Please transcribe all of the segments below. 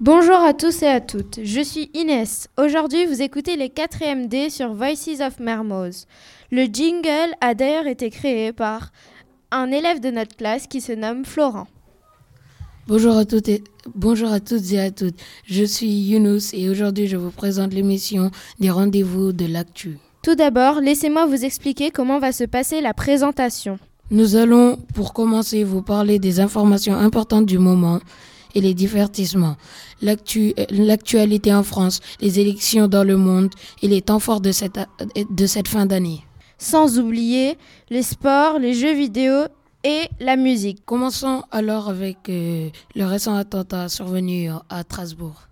Bonjour à tous et à toutes, je suis Inès. Aujourd'hui, vous écoutez les 4 D sur Voices of Mermoz. Le jingle a d'ailleurs été créé par un élève de notre classe qui se nomme Florent. Bonjour à toutes et, bonjour à toutes et à toutes. Je suis Younous et aujourd'hui je vous présente l'émission des rendez-vous de l'actu. Tout d'abord, laissez-moi vous expliquer comment va se passer la présentation. Nous allons, pour commencer, vous parler des informations importantes du moment et les divertissements, l'actualité en France, les élections dans le monde et les temps forts de cette, de cette fin d'année. Sans oublier les sports, les jeux vidéo et la musique. Commençons alors avec euh, le récent attentat survenu à Strasbourg.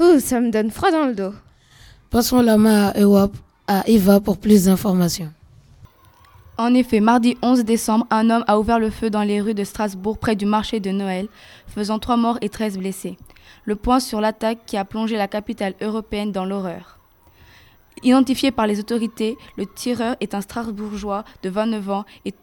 Ouh, ça me donne froid dans le dos. Passons la main à Eva, à Eva pour plus d'informations. En effet, mardi 11 décembre, un homme a ouvert le feu dans les rues de Strasbourg près du marché de Noël, faisant trois morts et 13 blessés. Le point sur l'attaque qui a plongé la capitale européenne dans l'horreur. Identifié par les autorités, le tireur est un Strasbourgeois de 29 ans et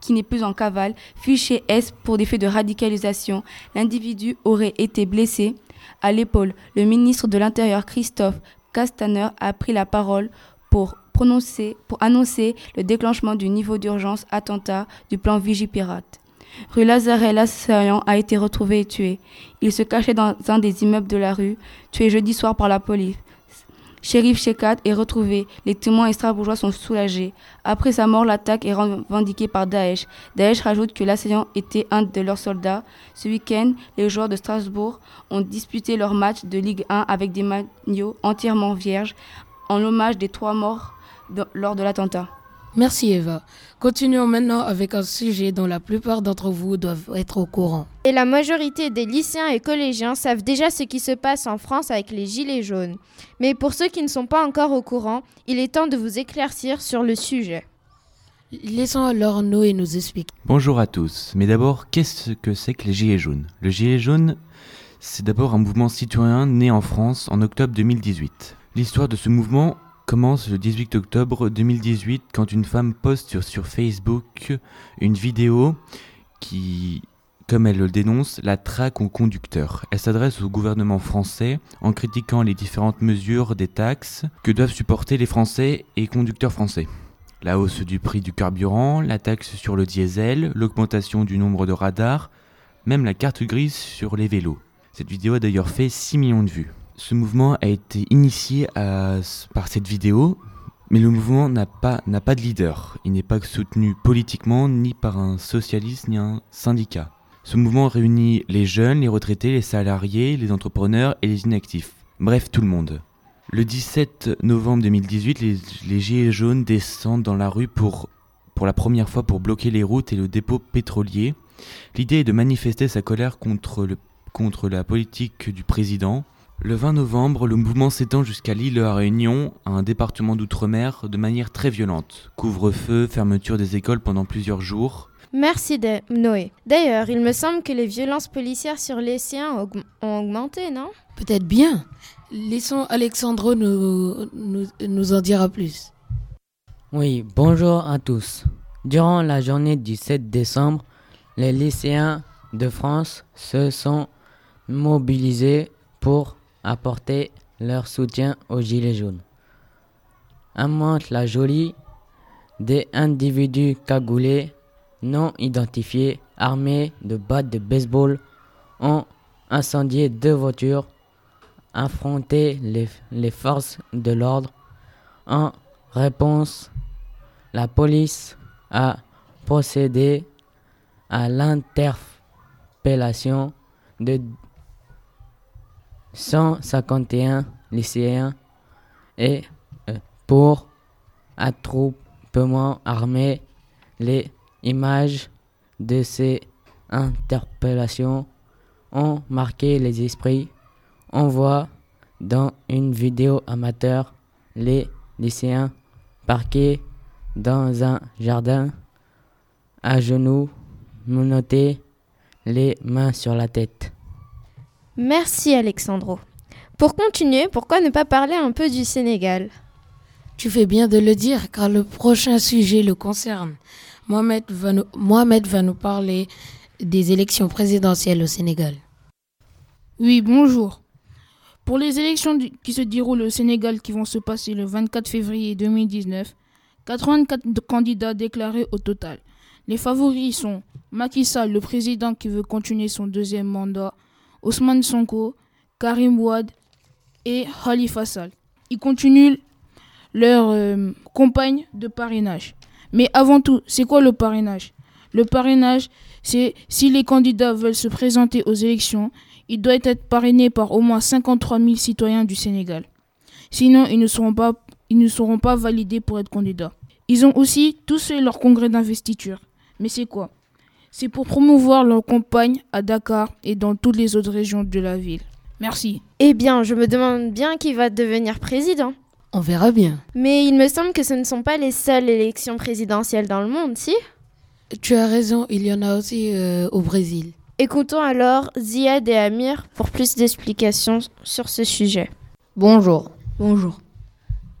qui n'est plus en cavale, fiché S pour des faits de radicalisation. L'individu aurait été blessé à l'épaule. Le ministre de l'Intérieur Christophe Castaner a pris la parole pour, prononcer, pour annoncer le déclenchement du niveau d'urgence attentat du plan Vigipirate. Rue Lazaret, l'assaillant a été retrouvé et tué. Il se cachait dans un des immeubles de la rue, tué jeudi soir par la police. Shérif Shekat est retrouvé. Les témoins extra-bourgeois sont soulagés. Après sa mort, l'attaque est revendiquée par Daesh. Daesh rajoute que l'assaillant était un de leurs soldats. Ce week-end, les joueurs de Strasbourg ont disputé leur match de Ligue 1 avec des maillots entièrement vierges en hommage des trois morts lors de l'attentat. Merci Eva. Continuons maintenant avec un sujet dont la plupart d'entre vous doivent être au courant. Et la majorité des lycéens et collégiens savent déjà ce qui se passe en France avec les gilets jaunes. Mais pour ceux qui ne sont pas encore au courant, il est temps de vous éclaircir sur le sujet. Laissons alors Noé nous expliquer. Bonjour à tous. Mais d'abord, qu'est-ce que c'est que les gilets jaunes? Le gilet jaune, c'est d'abord un mouvement citoyen né en France en octobre 2018. L'histoire de ce mouvement commence le 18 octobre 2018 quand une femme poste sur, Facebook une vidéo qui, comme elle le dénonce, la traque au conducteur. Elle s'adresse au gouvernement français en critiquant les différentes mesures des taxes que doivent supporter les Français et conducteurs français. La hausse du prix du carburant, la taxe sur le diesel, l'augmentation du nombre de radars, même la carte grise sur les vélos. Cette vidéo a d'ailleurs fait 6 millions de vues. Ce mouvement a été initié par cette vidéo, mais le mouvement n'a pas, de leader. Il n'est pas soutenu politiquement ni par un socialiste ni un syndicat. Ce mouvement réunit les jeunes, les retraités, les salariés, les entrepreneurs et les inactifs. Bref, tout le monde. Le 17 novembre 2018, les, les Gilets jaunes descendent dans la rue pour, pour la première fois pour bloquer les routes et le dépôt pétrolier. L'idée est de manifester sa colère contre la politique du président, le 20 novembre, le mouvement s'étend jusqu'à l'île de la Réunion, un département d'outre-mer, de manière très violente. Couvre-feu, fermeture des écoles pendant plusieurs jours. Merci Noé. D'ailleurs, il me semble que les violences policières sur les siens ont augmenté, non? Peut-être bien. Laissons Alexandro nous, nous, nous en dire plus. Oui, bonjour à tous. Durant la journée du 7 décembre, les lycéens de France se sont mobilisés pour apporter leur soutien aux Gilets jaunes. À la jolie des individus cagoulés non identifiés armés de battes de baseball ont incendié deux voitures, affronté les, les forces de l'ordre. En réponse, la police a procédé à l'interpellation de 151 lycéens et euh, pour attroupement armé. Les images de ces interpellations ont marqué les esprits. On voit dans une vidéo amateur les lycéens parqués dans un jardin à genoux, menottés, les mains sur la tête. Merci Alexandro. Pour continuer, pourquoi ne pas parler un peu du Sénégal? Tu fais bien de le dire car le prochain sujet le concerne. Mohamed va nous, Mohamed va nous parler des élections présidentielles au Sénégal. Oui, bonjour. Pour les élections qui se déroulent au Sénégal qui vont se passer le 24 février 2019, 84 candidats déclarés au total. Les favoris sont Macky Sall, le président qui veut continuer son deuxième mandat, Ousmane Sonko, Karim Ouad et Khalifa Sall. Ils continuent leur euh, campagne de parrainage. Mais avant tout, c'est quoi le parrainage? Le parrainage, c'est si les candidats veulent se présenter aux élections, il doit être parrainé par au moins 53 000 citoyens du Sénégal. Sinon, ils ne seront pas, ils ne seront pas validés pour être candidats. Ils ont aussi tous fait leur congrès d'investiture. Mais c'est quoi? C'est pour promouvoir leur campagne à Dakar et dans toutes les autres régions de la ville. Merci. Eh bien, je me demande bien qui va devenir président. On verra bien. Mais il me semble que ce ne sont pas les seules élections présidentielles dans le monde, si? Tu as raison, il y en a aussi euh, au Brésil. Écoutons alors Ziad et Amir pour plus d'explications sur ce sujet. Bonjour. Bonjour.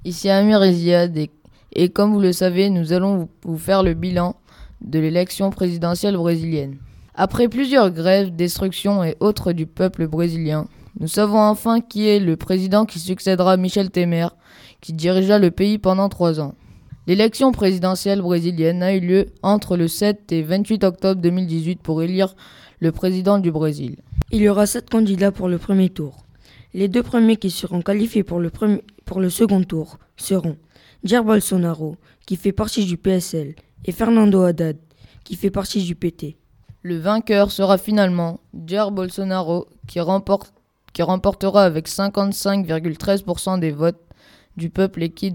Ici Amir et Ziad et, et comme vous le savez, nous allons vous faire le bilan de l'élection présidentielle brésilienne. Après plusieurs grèves, destructions et autres du peuple brésilien, nous savons enfin qui est le président qui succédera à Michel Temer, qui dirigea le pays pendant trois ans. L'élection présidentielle brésilienne a eu lieu entre le 7 et 28 octobre 2018 pour élire le président du Brésil. Il y aura sept candidats pour le premier tour. Les deux premiers qui seront qualifiés pour le, premier, pour le second tour seront Jair Bolsonaro, qui fait partie du PSL, et Fernando Haddad, qui fait partie du PT. Le vainqueur sera finalement Jair Bolsonaro, qui, remporte, qui remportera avec 55,13% des votes du peuple et qui,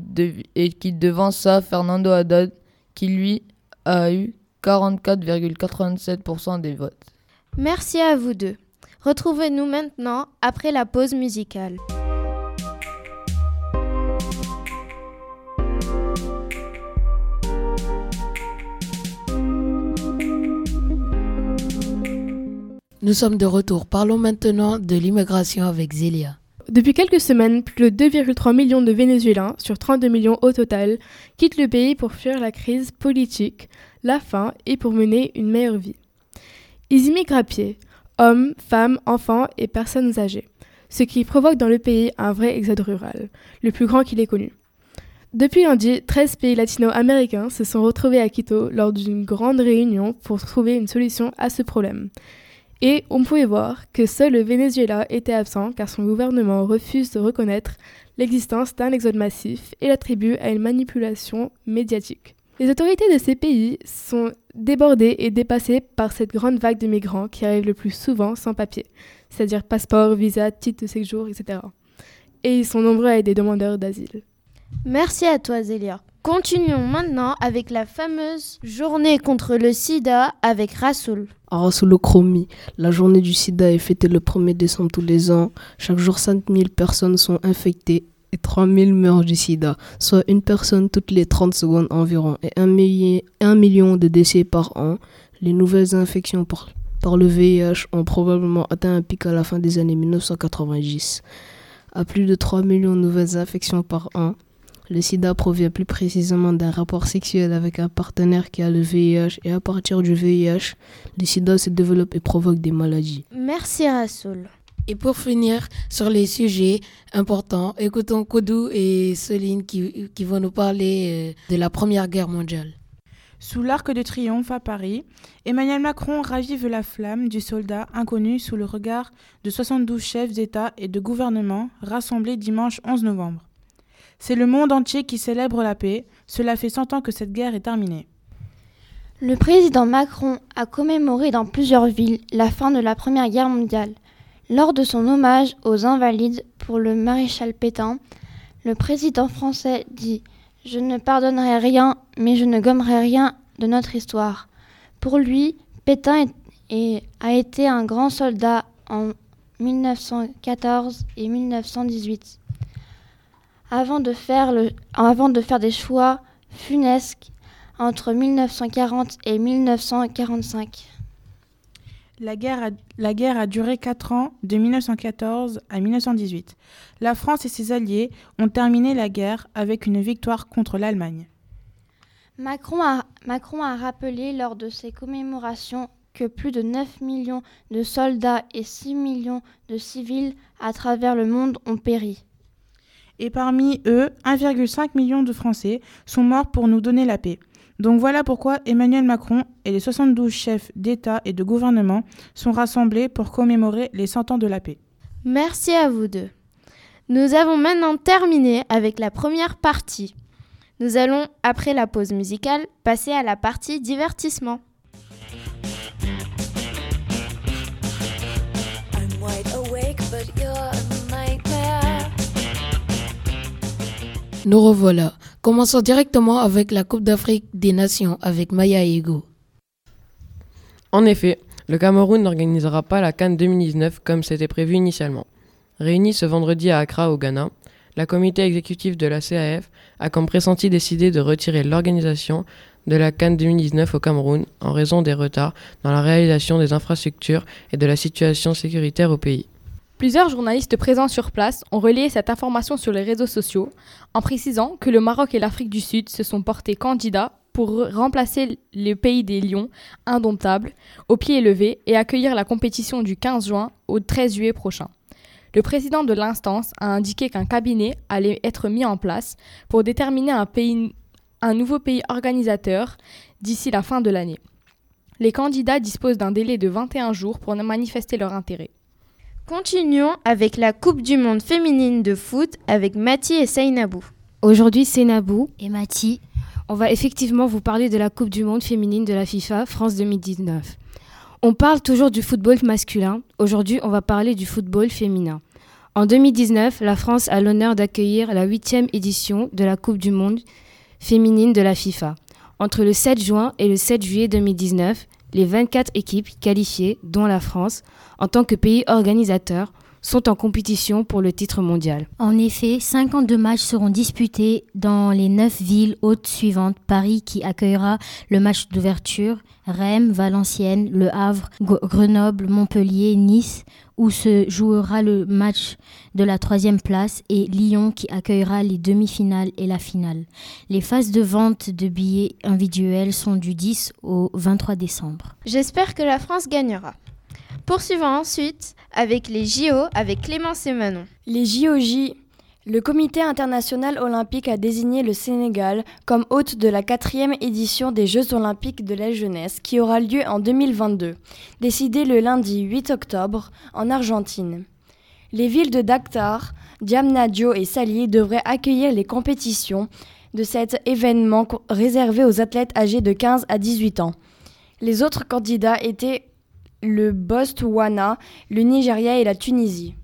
et qui devança Fernando Haddad, qui lui a eu 44,87% des votes. Merci à vous deux. Retrouvez-nous maintenant après la pause musicale. Nous sommes de retour. Parlons maintenant de l'immigration avec Zélia. Depuis quelques semaines, plus de 2,3 millions de Vénézuéliens, sur 32 millions au total, quittent le pays pour fuir la crise politique, la faim et pour mener une meilleure vie. Ils immigrent à pied, hommes, femmes, enfants et personnes âgées, ce qui provoque dans le pays un vrai exode rural, le plus grand qu'il ait connu. Depuis lundi, 13 pays latino-américains se sont retrouvés à Quito lors d'une grande réunion pour trouver une solution à ce problème. Et on pouvait voir que seul le Venezuela était absent car son gouvernement refuse de reconnaître l'existence d'un exode massif et l'attribue à une manipulation médiatique. Les autorités de ces pays sont débordées et dépassées par cette grande vague de migrants qui arrivent le plus souvent sans papier, c'est-à-dire passeport, visa, titre de séjour, etc. Et ils sont nombreux à être des demandeurs d'asile. Merci à toi Zélia. Continuons maintenant avec la fameuse journée contre le sida avec Rassoul. À Rassoulochromie, la journée du sida est fêtée le 1er décembre tous les ans. Chaque jour, 5000 personnes sont infectées et 3000 meurent du sida, soit une personne toutes les 30 secondes environ, et 1 million, de décès par an. Les nouvelles infections par, par le VIH ont probablement atteint un pic à la fin des années 1990. À plus de 3 millions de nouvelles infections par an, le sida provient plus précisément d'un rapport sexuel avec un partenaire qui a le VIH et à partir du VIH, le sida se développe et provoque des maladies. Merci Rassoul. Et pour finir sur les sujets importants, écoutons Kodou et Céline qui, qui vont nous parler euh, de la Première Guerre mondiale. Sous l'Arc de Triomphe à Paris, Emmanuel Macron ravive la flamme du soldat inconnu sous le regard de 72 chefs d'État et de gouvernement rassemblés dimanche 11 novembre. C'est le monde entier qui célèbre la paix, cela fait 100 ans que cette guerre est terminée. Le président Macron a commémoré dans plusieurs villes la fin de la Première Guerre mondiale. Lors de son hommage aux invalides pour le maréchal Pétain, le président français dit Je ne pardonnerai rien, mais je ne gommerai rien de notre histoire. Pour lui, Pétain a été un grand soldat en 1914 et 1918. Avant de faire, le, avant de faire des choix funesques entre 1940 et 1945. La guerre, a, la guerre a duré 4 ans, de 1914 à 1918. La France et ses alliés ont terminé la guerre avec une victoire contre l'Allemagne. Macron a, Macron a rappelé lors de ses commémorations que plus de 9 millions de soldats et 6 millions de civils à travers le monde ont péri. Et parmi eux, 1,5 million de Français sont morts pour nous donner la paix. Donc voilà pourquoi Emmanuel Macron et les 72 chefs d'État et de gouvernement sont rassemblés pour commémorer les 100 ans de la paix. Merci à vous deux. Nous avons maintenant terminé avec la première partie. Nous allons, après la pause musicale, passer à la partie divertissement. Nous revoilà. Commençons directement avec la Coupe d'Afrique des Nations avec Maya Ego. En effet, le Cameroun n'organisera pas la Cannes 2019 comme c'était prévu initialement. Réuni ce vendredi à Accra au Ghana, la comité exécutif de la CAF a comme pressenti décidé de retirer l'organisation de la Cannes 2019 au Cameroun en raison des retards dans la réalisation des infrastructures et de la situation sécuritaire au pays. Plusieurs journalistes présents sur place ont relayé cette information sur les réseaux sociaux en précisant que le Maroc et l'Afrique du Sud se sont portés candidats pour remplacer le pays des lions indomptables au pied élevé et accueillir la compétition du 15 juin au 13 juillet prochain. Le président de l'instance a indiqué qu'un cabinet allait être mis en place pour déterminer un nouveau pays organisateur d'ici la fin de l'année. Les candidats disposent d'un délai de 21 jours pour manifester leur intérêt. Continuons avec la Coupe du Monde féminine de foot avec Mati et Seynabou. Aujourd'hui, Seynabou et Mati, on va effectivement vous parler de la Coupe du Monde féminine de la FIFA France 2019. On parle toujours du football masculin. Aujourd'hui, on va parler du football féminin. En 2019, la France a l'honneur d'accueillir la huitième édition de la Coupe du Monde féminine de la FIFA. Entre le 7 juin et le 7 juillet 2019, les 24 équipes qualifiées, dont la France, en tant que pays organisateur, sont en compétition pour le titre mondial. En effet, 52 matchs seront disputés dans les 9 villes hautes suivantes. Paris qui accueillera le match d'ouverture, Rennes, Valenciennes, Le Havre, Grenoble, Montpellier, Nice, où se jouera le match de la troisième place, et Lyon qui accueillera les demi-finales et la finale. Les phases de vente de billets individuels sont du 10 au 23 décembre. J'espère que la France gagnera. Poursuivons ensuite avec les JO avec Clémence et Manon. Les JOJ. Le Comité international olympique a désigné le Sénégal comme hôte de la quatrième édition des Jeux olympiques de la jeunesse qui aura lieu en 2022, décidé le lundi 8 octobre en Argentine. Les villes de Dakar, Diamnadio et Sali devraient accueillir les compétitions de cet événement réservé aux athlètes âgés de 15 à 18 ans. Les autres candidats étaient le Botswana, le Nigeria et la Tunisie.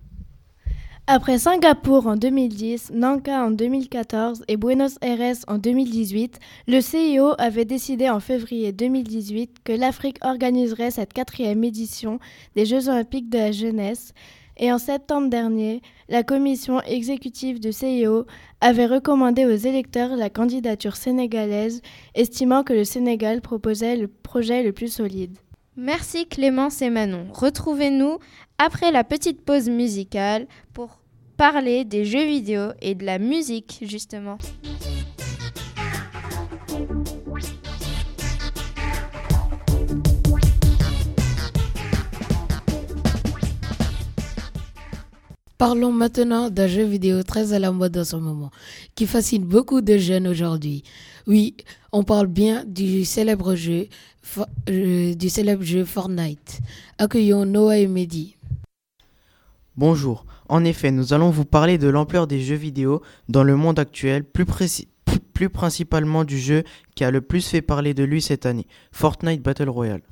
Après Singapour en 2010, Nanka en 2014 et Buenos Aires en 2018, le CIO avait décidé en février 2018 que l'Afrique organiserait cette quatrième édition des Jeux olympiques de la jeunesse. Et en septembre dernier, la commission exécutive du CIO avait recommandé aux électeurs la candidature sénégalaise, estimant que le Sénégal proposait le projet le plus solide. Merci Clémence et Manon. Retrouvez-nous après la petite pause musicale pour parler des jeux vidéo et de la musique justement. Parlons maintenant d'un jeu vidéo très à la mode en ce moment, qui fascine beaucoup de jeunes aujourd'hui. Oui, on parle bien du célèbre jeu, euh, du célèbre jeu Fortnite. Accueillons Noah et Mehdi. Bonjour. En effet, nous allons vous parler de l'ampleur des jeux vidéo dans le monde actuel, plus, plus principalement du jeu qui a le plus fait parler de lui cette année, Fortnite Battle Royale.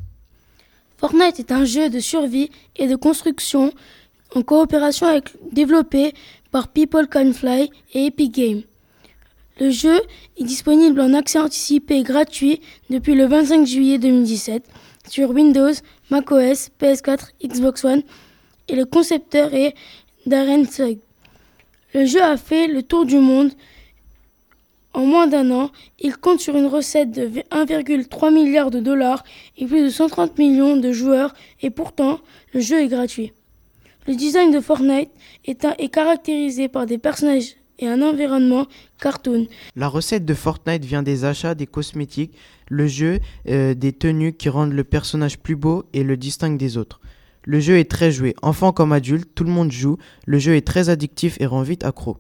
Fortnite est un jeu de survie et de construction en coopération avec développé par People Can Fly et Epic Games. Le jeu est disponible en accès anticipé gratuit depuis le 25 juillet 2017 sur Windows, macOS, PS4, Xbox One et le concepteur est Darren Sugg. Le jeu a fait le tour du monde en moins d'un an. Il compte sur une recette de 1,3 milliard de dollars et plus de 130 millions de joueurs et pourtant le jeu est gratuit. Le design de Fortnite est, caractérisé par des personnages et un environnement cartoon. La recette de Fortnite vient des achats des cosmétiques, le jeu euh, des tenues qui rendent le personnage plus beau et le distinguent des autres. Le jeu est très joué, enfant comme adulte, tout le monde joue, le jeu est très addictif et rend vite accro.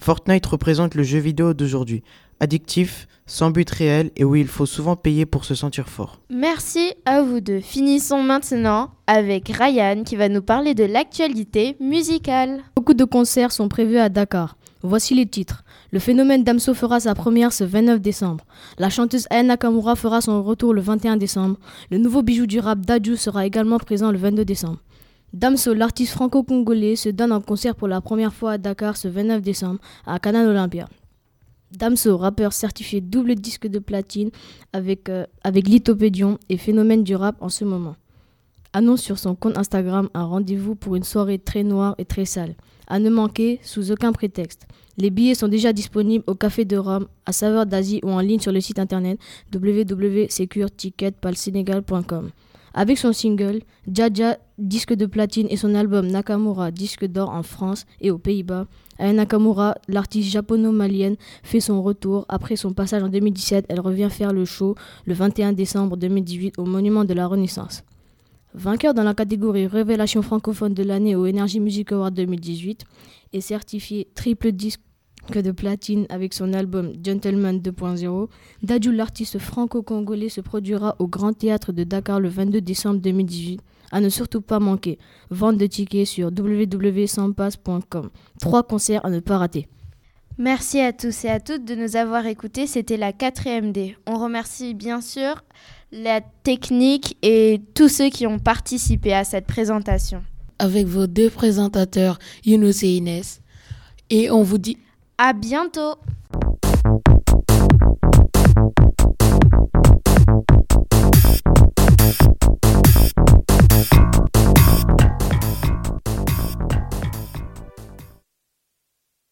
Fortnite représente le jeu vidéo d'aujourd'hui, addictif, sans but réel et où il faut souvent payer pour se sentir fort. Merci à vous deux. Finissons maintenant avec Ryan qui va nous parler de l'actualité musicale. Beaucoup de concerts sont prévus à Dakar. Voici les titres. Le phénomène Damso fera sa première ce 29 décembre. La chanteuse Aya Nakamura fera son retour le 21 décembre. Le nouveau bijou du rap Dadju sera également présent le 22 décembre. Damso, l'artiste franco-congolais, se donne en concert pour la première fois à Dakar ce 29 décembre à Canal Olympia. Damso, rappeur certifié double disque de platine avec, euh, avec Lithopédion et phénomène du rap en ce moment. Annonce sur son compte Instagram un rendez-vous pour une soirée très noire et très sale. À ne manquer sous aucun prétexte. Les billets sont déjà disponibles au Café de Rome, à Saveur d'Asie ou en ligne sur le site internet www.secureticketpalsenegal.com. Avec son single Jaja, disque de platine et son album Nakamura, disque d'or en France et aux Pays-Bas, Aya Nakamura, l'artiste japono-malienne, fait son retour. Après son passage en 2017, elle revient faire le show le 21 décembre 2018 au Monument de la Renaissance. Vainqueur dans la catégorie Révélation francophone de l'année au Energy Music Award 2018 et certifié triple disque de platine avec son album Gentleman 2.0, Dadju l'artiste franco-congolais se produira au Grand Théâtre de Dakar le 22 décembre 2018. À ne surtout pas manquer. Vente de tickets sur www.sampass.com. Trois concerts à ne pas rater. Merci à tous et à toutes de nous avoir écoutés. C'était la 4 D. On remercie bien sûr la technique et tous ceux qui ont participé à cette présentation. Avec vos deux présentateurs, Younous et Inès. Et on vous dit à bientôt.